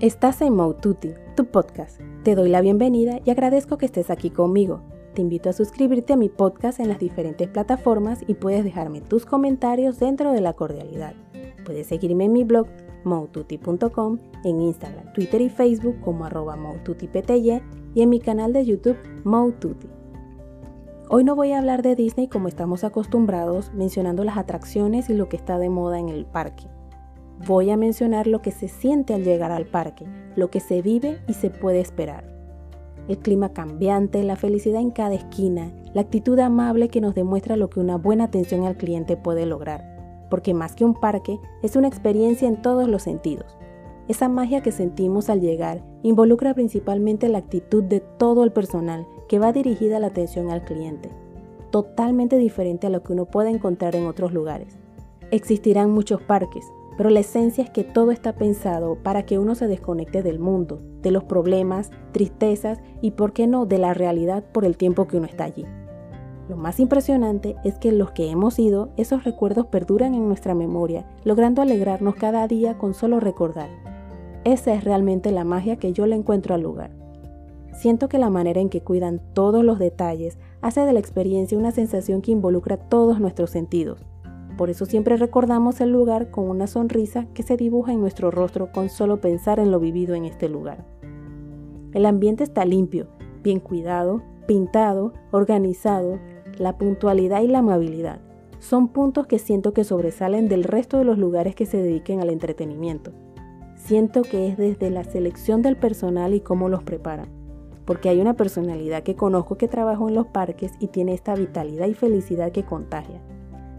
Estás en Moututi, tu podcast. Te doy la bienvenida y agradezco que estés aquí conmigo. Te invito a suscribirte a mi podcast en las diferentes plataformas y puedes dejarme tus comentarios dentro de la cordialidad. Puedes seguirme en mi blog moututi.com, en Instagram, Twitter y Facebook como arroba y en mi canal de YouTube Moututi. Hoy no voy a hablar de Disney como estamos acostumbrados, mencionando las atracciones y lo que está de moda en el parque. Voy a mencionar lo que se siente al llegar al parque, lo que se vive y se puede esperar. El clima cambiante, la felicidad en cada esquina, la actitud amable que nos demuestra lo que una buena atención al cliente puede lograr. Porque más que un parque, es una experiencia en todos los sentidos. Esa magia que sentimos al llegar involucra principalmente la actitud de todo el personal que va dirigida a la atención al cliente, totalmente diferente a lo que uno puede encontrar en otros lugares. Existirán muchos parques, pero la esencia es que todo está pensado para que uno se desconecte del mundo, de los problemas, tristezas y, por qué no, de la realidad por el tiempo que uno está allí. Lo más impresionante es que los que hemos ido, esos recuerdos perduran en nuestra memoria, logrando alegrarnos cada día con solo recordar. Esa es realmente la magia que yo le encuentro al lugar. Siento que la manera en que cuidan todos los detalles hace de la experiencia una sensación que involucra todos nuestros sentidos por eso siempre recordamos el lugar con una sonrisa que se dibuja en nuestro rostro con solo pensar en lo vivido en este lugar. El ambiente está limpio, bien cuidado, pintado, organizado, la puntualidad y la amabilidad. Son puntos que siento que sobresalen del resto de los lugares que se dediquen al entretenimiento. Siento que es desde la selección del personal y cómo los preparan, porque hay una personalidad que conozco que trabajó en los parques y tiene esta vitalidad y felicidad que contagia.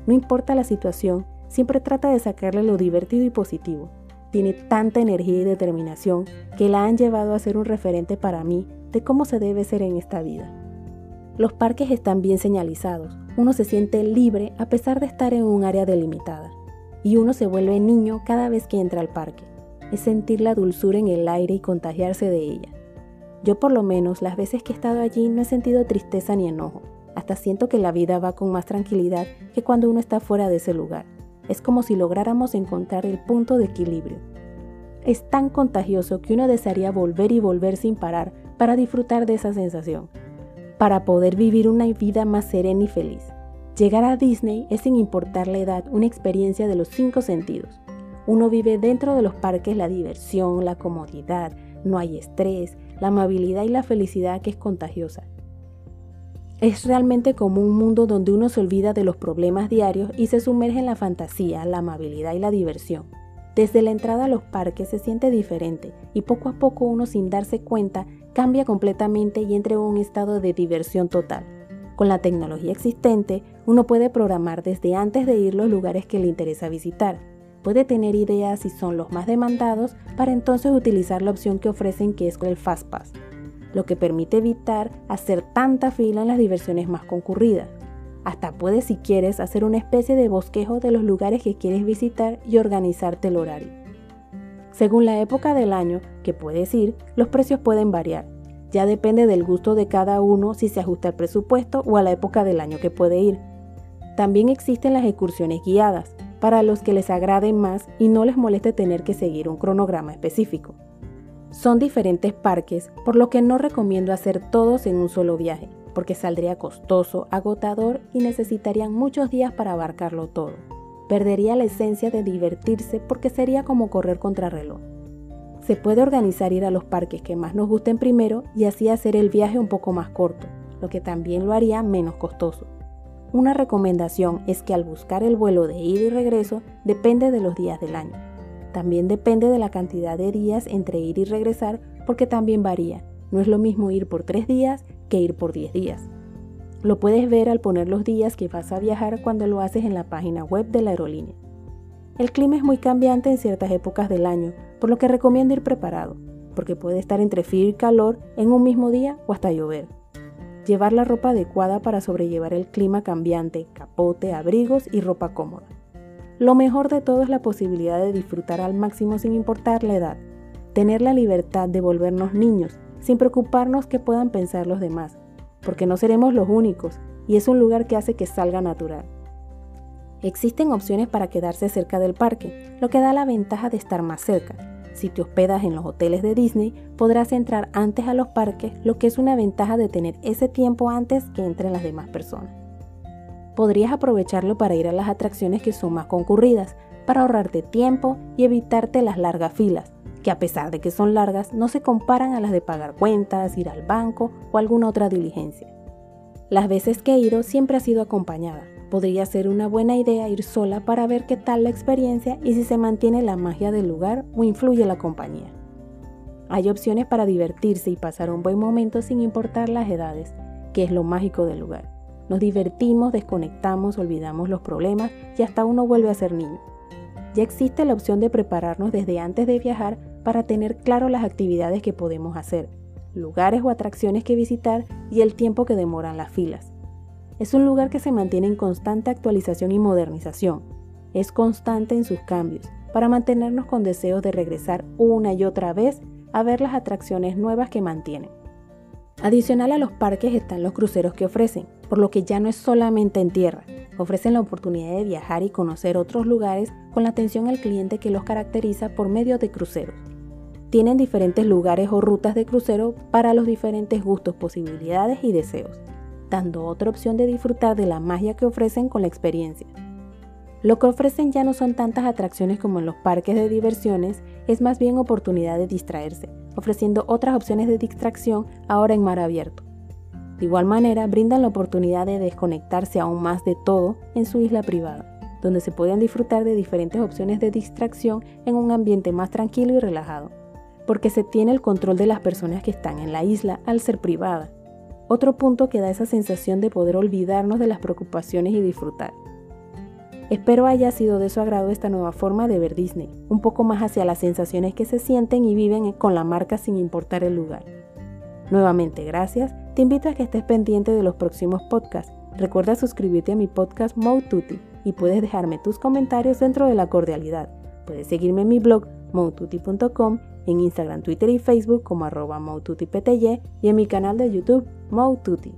No importa la situación, siempre trata de sacarle lo divertido y positivo. Tiene tanta energía y determinación que la han llevado a ser un referente para mí de cómo se debe ser en esta vida. Los parques están bien señalizados, uno se siente libre a pesar de estar en un área delimitada, y uno se vuelve niño cada vez que entra al parque. Es sentir la dulzura en el aire y contagiarse de ella. Yo por lo menos las veces que he estado allí no he sentido tristeza ni enojo, siento que la vida va con más tranquilidad que cuando uno está fuera de ese lugar. Es como si lográramos encontrar el punto de equilibrio. Es tan contagioso que uno desearía volver y volver sin parar para disfrutar de esa sensación, para poder vivir una vida más serena y feliz. Llegar a Disney es sin importar la edad una experiencia de los cinco sentidos. Uno vive dentro de los parques la diversión, la comodidad, no hay estrés, la amabilidad y la felicidad que es contagiosa. Es realmente como un mundo donde uno se olvida de los problemas diarios y se sumerge en la fantasía, la amabilidad y la diversión. Desde la entrada a los parques se siente diferente y poco a poco uno sin darse cuenta cambia completamente y entra en un estado de diversión total. Con la tecnología existente, uno puede programar desde antes de ir los lugares que le interesa visitar. Puede tener ideas si son los más demandados para entonces utilizar la opción que ofrecen que es el Fastpass lo que permite evitar hacer tanta fila en las diversiones más concurridas. Hasta puedes, si quieres, hacer una especie de bosquejo de los lugares que quieres visitar y organizarte el horario. Según la época del año que puedes ir, los precios pueden variar. Ya depende del gusto de cada uno si se ajusta al presupuesto o a la época del año que puede ir. También existen las excursiones guiadas, para los que les agraden más y no les moleste tener que seguir un cronograma específico. Son diferentes parques, por lo que no recomiendo hacer todos en un solo viaje, porque saldría costoso, agotador y necesitarían muchos días para abarcarlo todo. Perdería la esencia de divertirse porque sería como correr contra reloj. Se puede organizar ir a los parques que más nos gusten primero y así hacer el viaje un poco más corto, lo que también lo haría menos costoso. Una recomendación es que al buscar el vuelo de ida y regreso depende de los días del año. También depende de la cantidad de días entre ir y regresar porque también varía. No es lo mismo ir por 3 días que ir por 10 días. Lo puedes ver al poner los días que vas a viajar cuando lo haces en la página web de la aerolínea. El clima es muy cambiante en ciertas épocas del año, por lo que recomiendo ir preparado, porque puede estar entre frío y calor en un mismo día o hasta llover. Llevar la ropa adecuada para sobrellevar el clima cambiante, capote, abrigos y ropa cómoda. Lo mejor de todo es la posibilidad de disfrutar al máximo sin importar la edad, tener la libertad de volvernos niños sin preocuparnos que puedan pensar los demás, porque no seremos los únicos y es un lugar que hace que salga natural. Existen opciones para quedarse cerca del parque, lo que da la ventaja de estar más cerca. Si te hospedas en los hoteles de Disney, podrás entrar antes a los parques, lo que es una ventaja de tener ese tiempo antes que entren las demás personas. Podrías aprovecharlo para ir a las atracciones que son más concurridas, para ahorrarte tiempo y evitarte las largas filas, que a pesar de que son largas, no se comparan a las de pagar cuentas, ir al banco o alguna otra diligencia. Las veces que he ido siempre ha sido acompañada. Podría ser una buena idea ir sola para ver qué tal la experiencia y si se mantiene la magia del lugar o influye la compañía. Hay opciones para divertirse y pasar un buen momento sin importar las edades, que es lo mágico del lugar. Nos divertimos, desconectamos, olvidamos los problemas y hasta uno vuelve a ser niño. Ya existe la opción de prepararnos desde antes de viajar para tener claro las actividades que podemos hacer, lugares o atracciones que visitar y el tiempo que demoran las filas. Es un lugar que se mantiene en constante actualización y modernización. Es constante en sus cambios, para mantenernos con deseos de regresar una y otra vez a ver las atracciones nuevas que mantienen. Adicional a los parques están los cruceros que ofrecen, por lo que ya no es solamente en tierra. Ofrecen la oportunidad de viajar y conocer otros lugares con la atención al cliente que los caracteriza por medio de cruceros tienen diferentes lugares o rutas de crucero para los diferentes gustos, posibilidades y deseos, dando otra opción de disfrutar de la magia que ofrecen con la experiencia. Lo que ofrecen ya no son tantas atracciones como en los parques de diversiones, es más bien oportunidad de distraerse, ofreciendo otras opciones de distracción ahora en mar abierto. De igual manera, brindan la oportunidad de desconectarse aún más de todo en su isla privada, donde se pueden disfrutar de diferentes opciones de distracción en un ambiente más tranquilo y relajado porque se tiene el control de las personas que están en la isla al ser privada. Otro punto que da esa sensación de poder olvidarnos de las preocupaciones y disfrutar. Espero haya sido de su agrado esta nueva forma de ver Disney, un poco más hacia las sensaciones que se sienten y viven con la marca sin importar el lugar. Nuevamente, gracias. Te invito a que estés pendiente de los próximos podcasts. Recuerda suscribirte a mi podcast Moututi y puedes dejarme tus comentarios dentro de la cordialidad. Puedes seguirme en mi blog moututi.com en Instagram, Twitter y Facebook como arroba y en mi canal de YouTube Moututi.